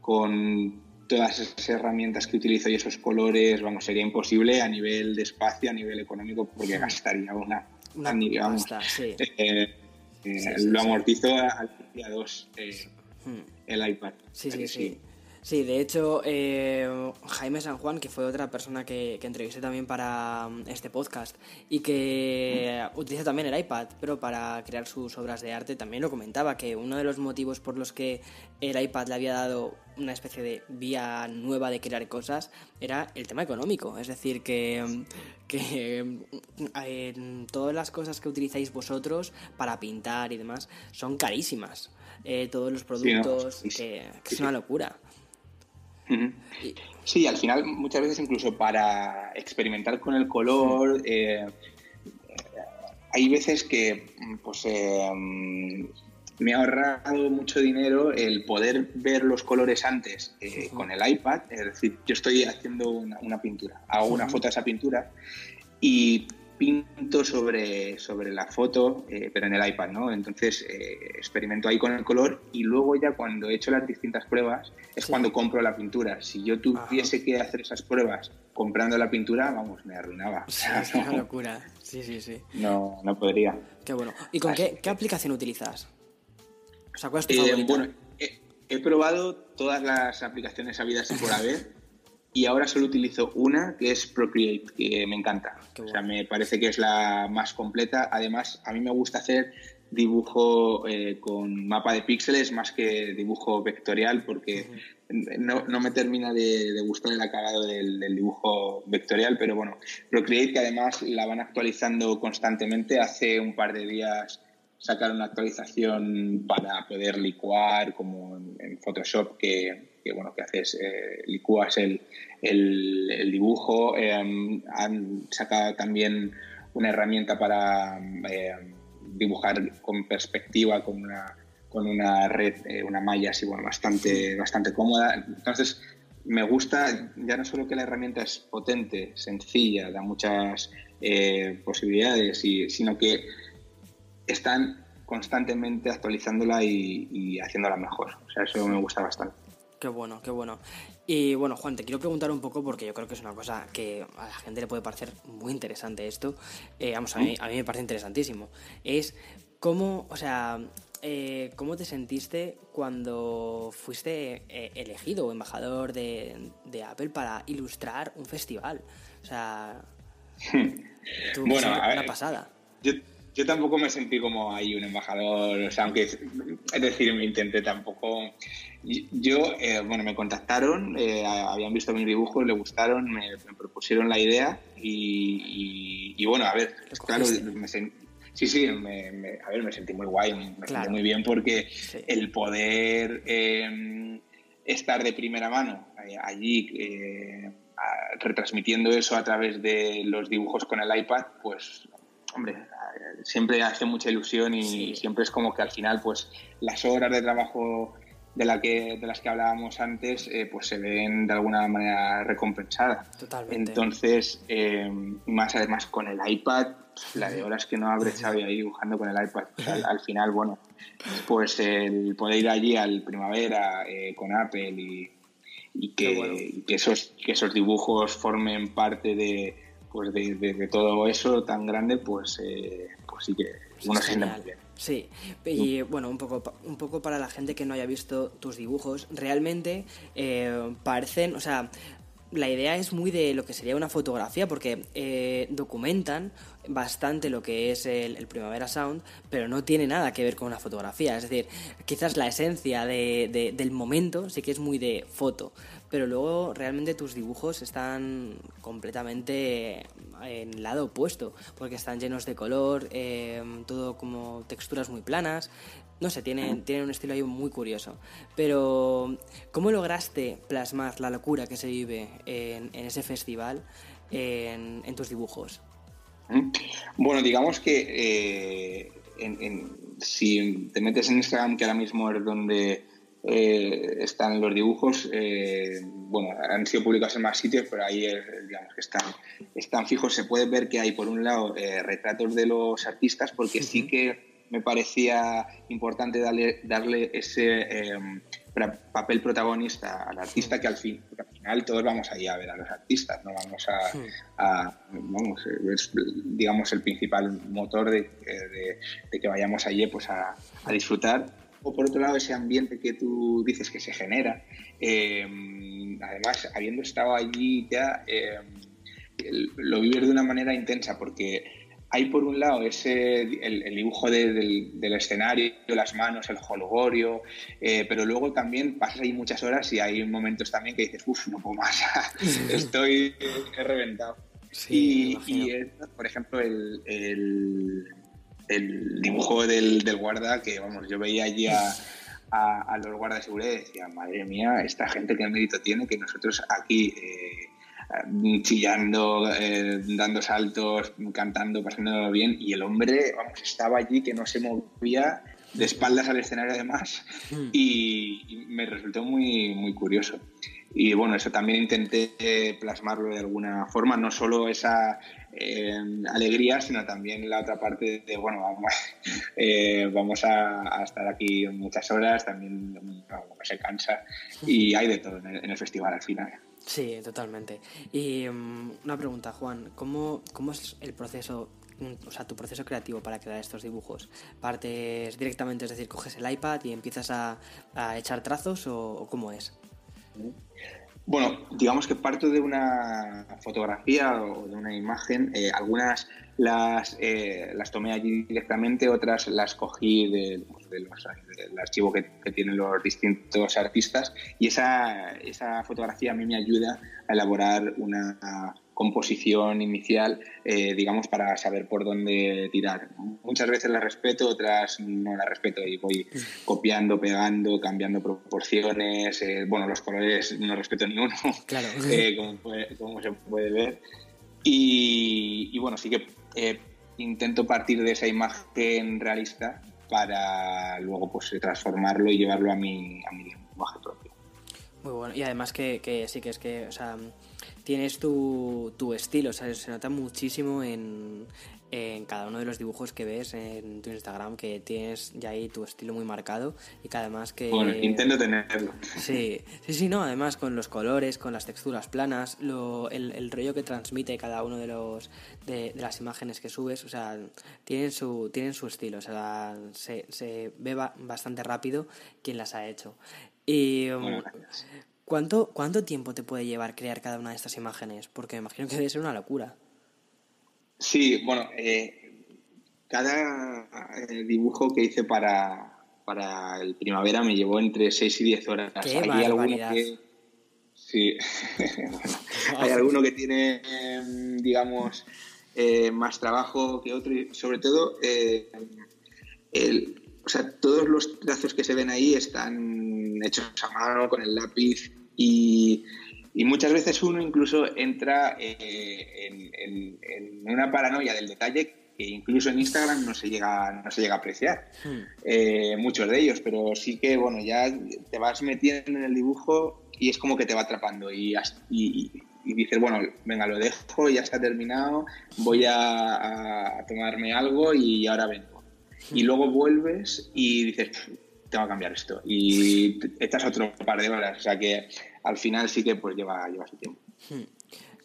con todas esas herramientas que utilizo y esos colores, vamos, sería imposible a nivel de espacio, a nivel económico, porque gastaría una, una vamos, sí. eh, eh, lo amortizo al día 2 eh, hmm. el iPad. Sí, sí, sí. Sí, de hecho, eh, Jaime San Juan, que fue otra persona que, que, entrevisté también para mm, este podcast y que utiliza también el iPad, pero para crear sus obras de arte, también lo comentaba, que uno de los motivos por los que el iPad le había dado una especie de vía nueva de crear cosas era el tema económico. Es decir, que, mm, que mm, todas las cosas que utilizáis vosotros para pintar y demás son carísimas. Eh, todos los productos, que, que es una locura. Sí, al final muchas veces incluso para experimentar con el color, eh, hay veces que pues eh, me ha ahorrado mucho dinero el poder ver los colores antes eh, con el iPad. Es decir, yo estoy haciendo una, pintura, hago una foto de esa pintura y pinto sobre, sobre la foto, eh, pero en el iPad, ¿no? Entonces eh, experimento ahí con el color y luego ya cuando he hecho las distintas pruebas es cuando compro la pintura. Si yo tuviese que hacer esas pruebas comprando la pintura, vamos, me arruinaba. es una locura. Sí, sí, sí. No, no podría. Qué bueno. ¿Y con qué, qué, aplicación utilizas? O sea, ¿cuál es tu eh, Bueno, he, he probado todas las aplicaciones habidas y por haber y ahora solo utilizo una que es Procreate, que me encanta. O sea, me parece que es la más completa. Además, a mí me gusta hacer dibujo eh, con mapa de píxeles más que dibujo vectorial porque no, no, me termina de, gustar el acabado del, dibujo vectorial, pero bueno, Procreate que además la van actualizando constantemente. Hace un par de días sacar una actualización para poder licuar como en Photoshop que que bueno que haces eh, licúas el, el, dibujo em, han sacado también una herramienta para em, dibujar con perspectiva con una con una red eh, una malla así bueno bastante bastante cómoda. Entonces me gusta ya no solo que la herramienta es potente sencilla da muchas eh, posibilidades y, sino que están constantemente actualizándola y, y haciéndola mejor. O sea eso me gusta bastante Qué bueno, qué bueno. Y bueno, Juan, te quiero preguntar un poco porque yo creo que es una cosa que a la gente le puede parecer muy interesante esto. Eh, vamos, a mí, a mí me parece interesantísimo. Es cómo, o sea, eh, ¿cómo te sentiste cuando fuiste eh, elegido embajador de, de, Apple para ilustrar un festival? O sea, bueno, una pasada. yo, yo tampoco me sentí como ahí un embajador, o sea, aunque, es decir, me intenté tampoco... Yo, eh, bueno, me contactaron, eh, habían visto mis dibujos, le gustaron, me, propusieron la idea y, bueno, a ver, claro, me, Sí, sí, me, a ver, me sentí muy guay, me sentí muy bien porque el poder em, estar de primera mano eh, allí eh, retransmitiendo eso a través de los dibujos con el iPad, pues, hombre, siempre hace mucha ilusión y siempre es como que al final, pues, las horas de trabajo de, la que, de las que hablábamos antes, eh, pues se ven de alguna manera recompensadas. Totalmente. Entonces, más además con el iPad, la de horas que no habré echado ahí dibujando con el iPad. al, final, bueno, pues el poder ir allí al primavera eh, con Apple y, que, esos, que esos dibujos formen parte de, pues de, todo eso tan grande, pues, eh, pues sí que uno se siente muy bien. Sí, y bueno, un poco, un poco para la gente que no haya visto tus dibujos, realmente eh, parecen, o sea, la idea es muy de lo que sería una fotografía, porque eh, documentan bastante lo que es el, Primavera Sound, pero no tiene nada que ver con una fotografía. Es decir, quizás la esencia de, del momento sí que es muy de foto, pero luego realmente tus dibujos están completamente en el lado opuesto, porque están llenos de color, eh, todo como texturas muy planas, no sé, tienen, un estilo ahí muy curioso. Pero, ¿cómo lograste plasmar la locura que se vive en, ese festival en, tus dibujos? Bueno, digamos que eh, si te metes en Instagram, que ahora mismo es donde eh, están los dibujos, eh, bueno, han sido publicados en más sitios, pero ahí digamos que están, están fijos. Se puede ver que hay, por un lado, retratos de los artistas, porque sí que me parecía importante darle, darle ese em, papel protagonista al artista que al, fin, al final todos vamos ahí a ver a los artistas, no vamos a, vamos, es, digamos el principal motor de, que vayamos allí pues a, disfrutar. O por otro lado ese ambiente que tú dices que se genera, em, además habiendo estado allí ya em, lo vives de una manera intensa porque hay por un lado ese, el, dibujo del, escenario, las manos, el holgorio, eh, pero luego también pasas ahí muchas horas y hay momentos también que dices, uff, no puedo más, estoy he reventado. y, por ejemplo, el, el, dibujo del, guarda, que vamos, yo veía allí a, a, los guardas de seguridad y decía, madre mía, esta gente qué mérito tiene que nosotros aquí... Eh, chillando, eh, dando saltos, cantando, pasándolo bien, y el hombre, vamos, estaba allí que no se movía de espaldas al escenario además, hmm. y, me resultó muy, muy curioso. Y bueno, eso también intenté plasmarlo de alguna forma, no solo esa eh, alegría, sino también la otra parte de, bueno, vamos, vamos a, estar aquí muchas horas, también se cansa, y hay de todo en el festival al final. Sí, totalmente. Y mm, una pregunta, Juan, ¿cómo, ¿cómo es el proceso, mm, o sea, tu proceso creativo para crear estos dibujos? ¿Partes directamente, es decir, coges el iPad y empiezas a, echar trazos o, cómo es? Bueno, digamos que parto de una fotografía o de una imagen. Eh, algunas las, eh, las tomé allí directamente, otras las cogí de, del archivo que, tienen los distintos artistas y esa, esa fotografía a mí me ayuda a elaborar una composición inicial, eh, digamos, para saber por dónde tirar. Muchas veces la respeto, otras no la respeto y voy copiando, pegando, cambiando proporciones. Eh, bueno, los colores no respeto ninguno, claro. como, se puede ver. Y, bueno, sí que eh, intento partir de esa imagen realista para luego pues transformarlo y llevarlo a mi, a mi lenguaje propio. Muy bueno, y además que, que sí que es que, o sea, tienes tu, tu estilo, o sea, se nota muchísimo en, en cada uno de los dibujos que ves en tu Instagram que tienes ya ahí tu estilo muy marcado y que además que... Bueno, intento tenerlo. Sí, sí, sí, no, además con los colores, con las texturas planas, lo, el, el rollo que transmite cada uno de los de, las imágenes que subes, o sea, tienen su, tienen su estilo, o sea, se, se ve bastante rápido quien las ha hecho. Y... Um, ¿Cuánto, ¿Cuánto tiempo te puede llevar crear cada una de estas imágenes? Porque me imagino que debe ser una locura. Sí, bueno, eh, cada eh, dibujo que hice para, para el primavera me llevó entre 6 y 10 horas. Qué hay alguno que. Sí. hay alguno que tiene, em, digamos, eh, más trabajo que otro. Y sobre todo, el, o sea, todos los trazos que se ven ahí están hechos a mano con el lápiz y, y muchas veces uno incluso entra en, en, una paranoia del detalle que incluso en Instagram no se llega, no se llega a apreciar, hmm. eh, muchos de ellos, pero sí que, bueno, ya te vas metiendo en el dibujo y es como que te va atrapando y, y, dices, bueno, venga, lo dejo, ya está terminado, voy a, tomarme algo y ahora vengo. Y hmm. luego vuelves y dices, tengo que cambiar esto. Y echas otro par de horas, o sea que al final sí que pues lleva, lleva su tiempo. Hmm.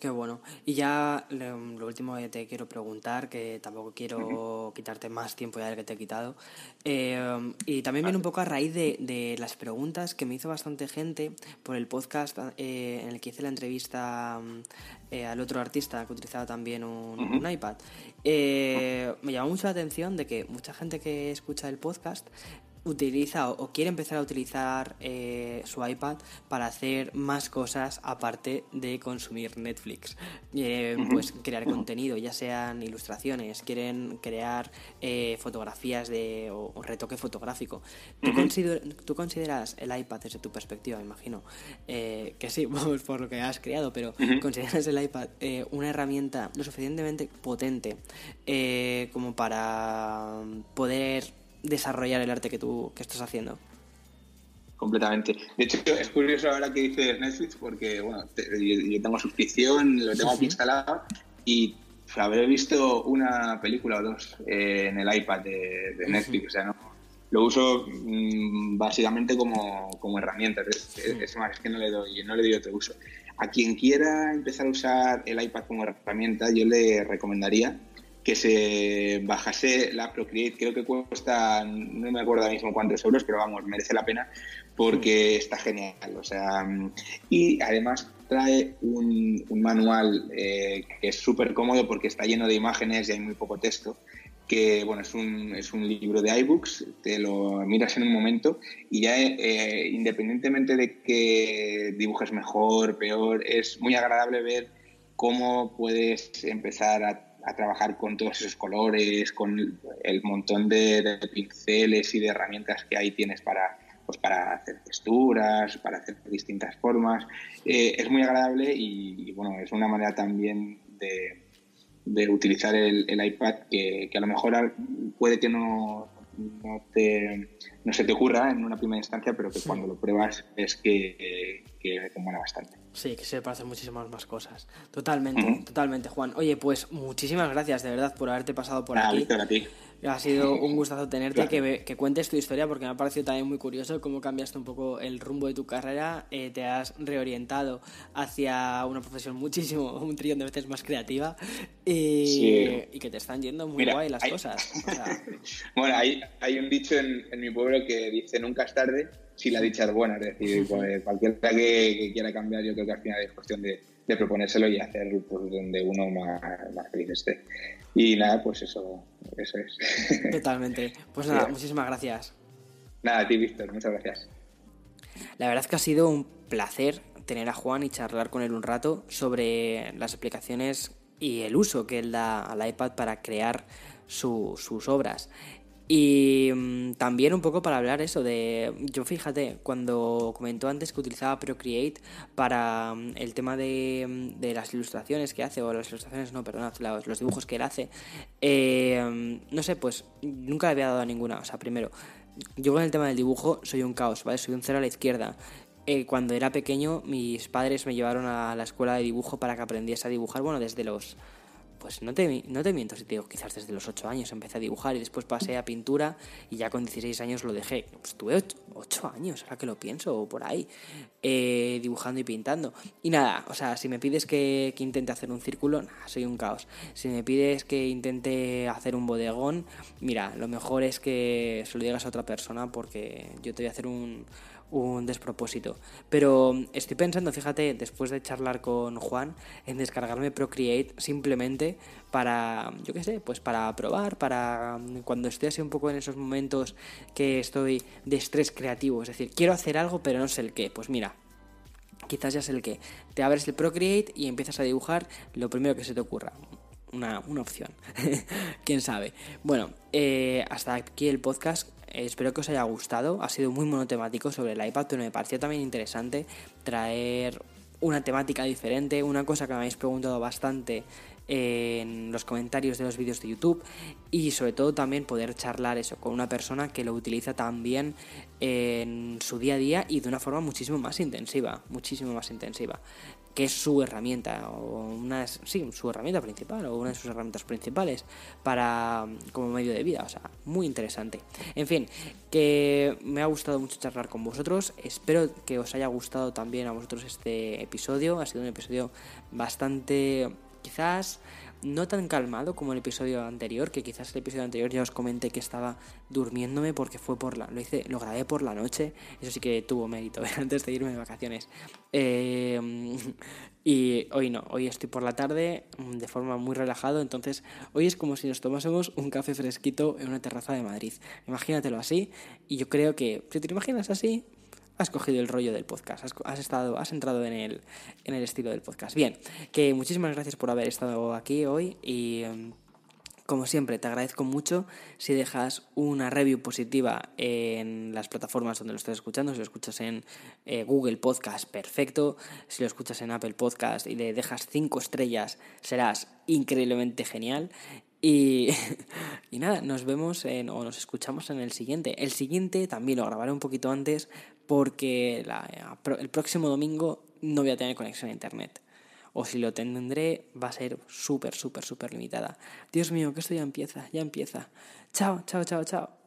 Qué bueno. Y ya lo, último que te quiero preguntar, que tampoco quiero quitarte más tiempo ya del que te he quitado. Eh, y también viene un poco a raíz de, de, las preguntas que me hizo bastante gente por el podcast eh, en el que hice la entrevista eh, al otro artista que utilizaba también un, un iPad. me llamó mucho la atención de que mucha gente que escucha el podcast utiliza o, quiere empezar a utilizar eh, su iPad para hacer más cosas aparte de consumir Netflix. Eh, pues crear contenido, ya sean ilustraciones, quieren crear eh, fotografías de, o, retoque fotográfico. ¿Tú, consideras el iPad desde tu perspectiva, me imagino? que sí, vamos por lo que has creado, pero ¿consideras el iPad una herramienta lo suficientemente potente como para poder desarrollar el arte que tú que estás haciendo. Completamente. De hecho, es curioso ahora que dices Netflix porque, bueno, yo, tengo suscripción, lo tengo aquí instalado y habré visto una película o dos eh, en el iPad de, Netflix. O sea, no, lo uso mm, básicamente como, como herramienta. Es, más, es que no le, doy, no le doy otro uso. A quien quiera empezar a usar el iPad como herramienta, yo le recomendaría que se bajase la Procreate, creo que cuesta, no me acuerdo ahora mismo cuántos euros, pero vamos, merece la pena porque está genial. O sea, y además trae un, manual eh, que es súper cómodo porque está lleno de imágenes y hay muy poco texto que bueno, es un, es un libro de iBooks, te lo miras en un momento y ya eh, independientemente de que dibujes mejor, peor, es muy agradable ver cómo puedes empezar a a trabajar con todos esos colores, con el montón de, pinceles y de herramientas que ahí tienes para, pues para hacer texturas, para hacer distintas formas. Eh, es muy agradable y, bueno, es una manera también de, de utilizar el, iPad que, que, a lo mejor puede que no, no, te, no se te ocurra en una primera instancia, pero que cuando lo pruebas es que, que buena bastante. Sí, que se puede hacer muchísimas más cosas. Totalmente, totalmente, Juan. Oye, pues muchísimas gracias de verdad por haberte pasado por aquí. a ti. Ha sido un gustazo tenerte, que, que, cuentes tu historia, porque me ha parecido también muy curioso cómo cambiaste un poco el rumbo de tu carrera, eh, te has reorientado hacia una profesión muchísimo, un trillón de veces más creativa, y, que te están yendo muy guay las cosas. bueno, hay, hay un dicho en, en mi pueblo que dice nunca es tarde si la dicha es buena. Es decir, pues, cualquiera que, quiera cambiar, yo creo que al final es cuestión de, proponérselo y hacer pues, donde uno más, feliz esté. Y nada, pues eso, eso es. Totalmente. Pues nada, muchísimas gracias. Nada, a ti, Víctor, muchas gracias. La verdad es que ha sido un placer tener a Juan y charlar con él un rato sobre las explicaciones y el uso que él da al iPad para crear sus obras. Y mm, también un poco para hablar eso de, yo fíjate, cuando comentó antes que utilizaba Procreate para mm, el tema de, mm, de las ilustraciones que hace, o las ilustraciones, no, perdón, los, dibujos que él hace, eh, no sé, pues nunca le había dado a ninguna. O sea, primero, yo con el tema del dibujo soy un caos, ¿vale? Soy un cero a la izquierda. Eh, cuando era pequeño, mis padres me llevaron a la escuela de dibujo para que aprendiese a dibujar, bueno, desde los pues no te, no te miento si te digo, quizás desde los 8 años empecé a dibujar y después pasé a pintura y ya con 16 años lo dejé. Pues tuve 8, años, ahora que lo pienso, o por ahí, eh, dibujando y pintando. Y nada, o sea, si me pides que, que intente hacer un círculo, soy un caos. Si me pides que intente hacer un bodegón, mira, lo mejor es que se lo digas a otra persona porque yo te voy a hacer un, un despropósito. Pero estoy pensando, fíjate, después de charlar con Juan, en descargarme Procreate simplemente para, yo qué sé, pues para probar, para cuando esté así un poco en esos momentos que estoy de estrés creativo, es decir, quiero hacer algo pero no sé el qué, pues mira, quizás ya sé el qué. Te abres el Procreate y empiezas a dibujar lo primero que se te ocurra. Una, opción. Quién sabe. Bueno, eh, hasta aquí el podcast. espero que os haya gustado. Ha sido muy monotemático sobre el iPad, pero me pareció también interesante traer una temática diferente, una cosa que me habéis preguntado bastante en los comentarios de los vídeos de YouTube y sobre todo también poder charlar eso con una persona que lo utiliza también en su día a día y de una forma muchísimo más intensiva, muchísimo más intensiva, que es su herramienta o una sí, su herramienta principal o una de sus herramientas principales para como medio de vida, o sea, muy interesante. En fin, que me ha gustado mucho charlar con vosotros, espero que os haya gustado también a vosotros este episodio, ha sido un episodio bastante quizás no tan calmado como el episodio anterior, que quizás el episodio anterior ya os comenté que estaba durmiéndome porque fue por la, lo hice, lo grabé por la noche, eso sí que tuvo mérito antes de irme de vacaciones. Em, y hoy no, hoy estoy por la tarde mm, de forma muy relajado, entonces hoy es como si nos tomásemos un café fresquito en una terraza de Madrid. Imagínatelo así, y yo creo que si te imaginas así, has cogido el rollo del podcast, has, estado, has entrado en el, en el estilo del podcast. Bien, que muchísimas gracias por haber estado aquí hoy y... Em, como siempre, te agradezco mucho si dejas una review positiva en las plataformas donde lo estás escuchando. Si lo escuchas en eh, Google Podcast, perfecto. Si lo escuchas en Apple Podcast y le dejas 5 estrellas, serás increíblemente genial. Y, y, nada, nos vemos en, o nos escuchamos en el siguiente. El siguiente también lo grabaré un poquito antes porque el próximo domingo no voy a tener conexión a internet. O si lo tendré, va a ser súper, súper, súper limitada. Dios mío, que esto ya empieza, ya empieza. Chao, chao, chao, chao.